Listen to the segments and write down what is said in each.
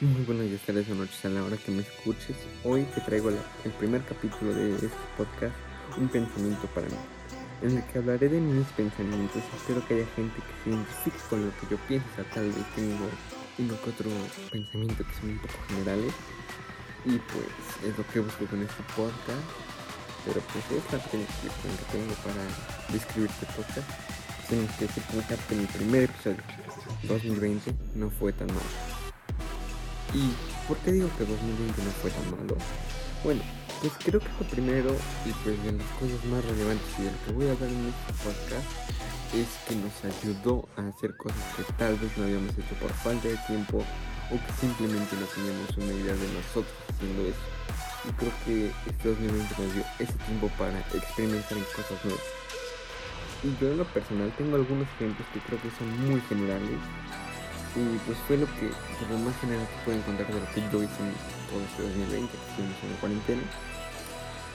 Muy buenos días, tardes o noches a la hora que me escuches. Hoy te traigo el primer capítulo de este podcast, Un pensamiento para mí, en el que hablaré de mis pensamientos. Espero que haya gente que se identifique con lo que yo pienso. tal vez tengo uno que otro pensamiento que son un poco generales. Y pues es lo que busco con este podcast. Pero pues es la explicación que tengo para describir este podcast. Tengo que decir que mi primer episodio 2020 no fue tan malo. ¿Y por qué digo que 2020 no fue tan malo? Bueno, pues creo que lo primero y pues de las cosas más relevantes y de que voy a hablar en este podcast es que nos ayudó a hacer cosas que tal vez no habíamos hecho por falta de tiempo o que simplemente no teníamos una idea de nosotros haciendo eso. Y creo que este 2020 nos dio ese tiempo para experimentar en cosas nuevas. Y yo en lo personal tengo algunos ejemplos que creo que son muy generales y pues fue lo que, lo más general que pueden contar de lo que yo hice en todo este 2020, que estuvimos en la cuarentena.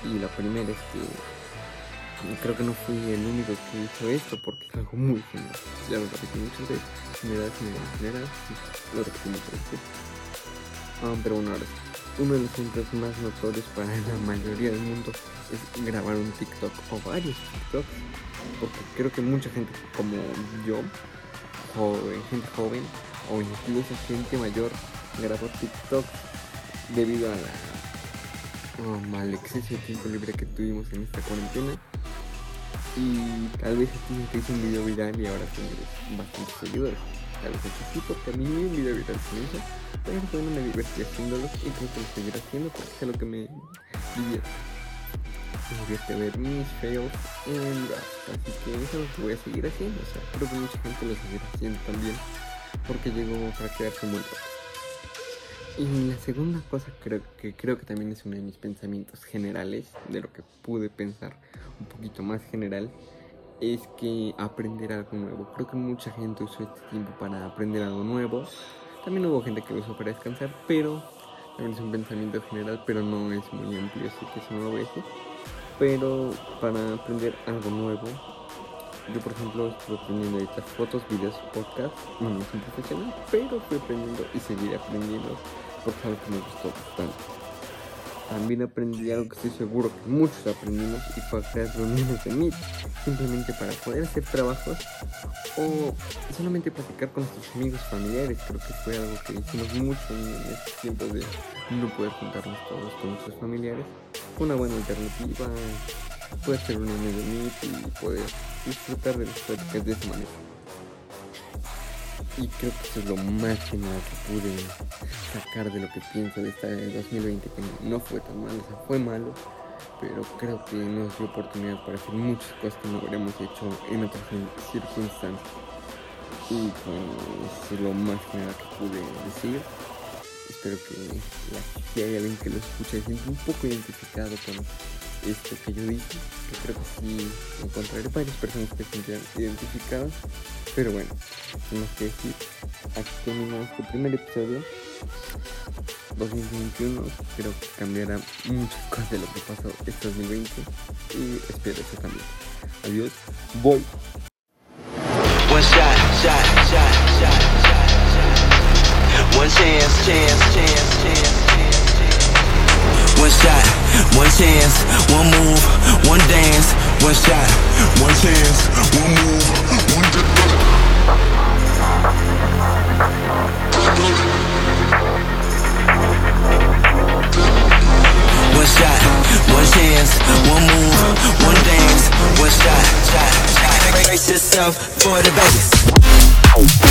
Y la primera es que creo que no fui el único que hizo esto porque es algo muy general. Ya lo repetí muchas veces, general, general, general, lo repetí muchas veces. Ah, pero bueno, ahora uno de los ejemplos más notorios para la mayoría del mundo es grabar un TikTok o varios TikToks, porque creo que mucha gente como yo joven, gente joven o incluso gente mayor grabó TikTok debido a la al exceso de tiempo libre que tuvimos en esta cuarentena. Y tal vez a te hizo un video viral y ahora tienes bastantes seguidores. Tal vez es así porque a mí un video viral se hizo pero bueno me divertí haciéndolo y creo que lo haciendo porque es lo que me divierte me divierte ver mis fails en rap así que eso es lo voy a seguir haciendo o sea creo que mucha gente lo seguirá haciendo también porque llegó para quedarse muy y la segunda cosa creo que creo que también es uno de mis pensamientos generales de lo que pude pensar un poquito más general es que aprender algo nuevo. Creo que mucha gente usó este tiempo para aprender algo nuevo. También hubo gente que lo usó para descansar, pero también es un pensamiento general, pero no es muy amplio, así que eso no lo voy. Pero para aprender algo nuevo, yo por ejemplo estuve aprendiendo a editar fotos, videos, podcasts, no, no soy profesional, pero fui aprendiendo y seguiré aprendiendo porque es algo que me gustó bastante. También aprendí algo que estoy seguro que muchos aprendimos y fue crear reuniones de Meet, simplemente para poder hacer trabajos o solamente platicar con nuestros amigos familiares. Creo que fue algo que hicimos mucho en estos tiempos de no poder juntarnos todos con nuestros familiares. Una buena alternativa, poder hacer reuniones de Meet y poder disfrutar de las prácticas de esa manera. Y creo que eso es lo genial que pude sacar de lo que pienso de esta 2020, que no fue tan malo, o sea, fue malo, pero creo que nos dio oportunidad para hacer muchas cosas que no habríamos hecho en otras circunstancias. Y bueno, eso es lo más que pude decir. Espero que si hay alguien que lo escuche se sienta un poco identificado con esto que yo dije, que creo que sí encontraré varias personas que se sientan identificadas. Pero bueno, tenemos que decir, aquí terminamos este primer episodio. 2021 creo que cambiará muchas cosas de lo que pasó este 2020 y espero eso también. Adiós, voy. Chance, chance, chance, chance. One shot, one chance, one move, one dance, one shot, one chance, one move, one dance. One shot, one chance, one move, one dance, one shot, shot, shot. Brace yourself for the Vegas.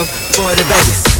for the babies.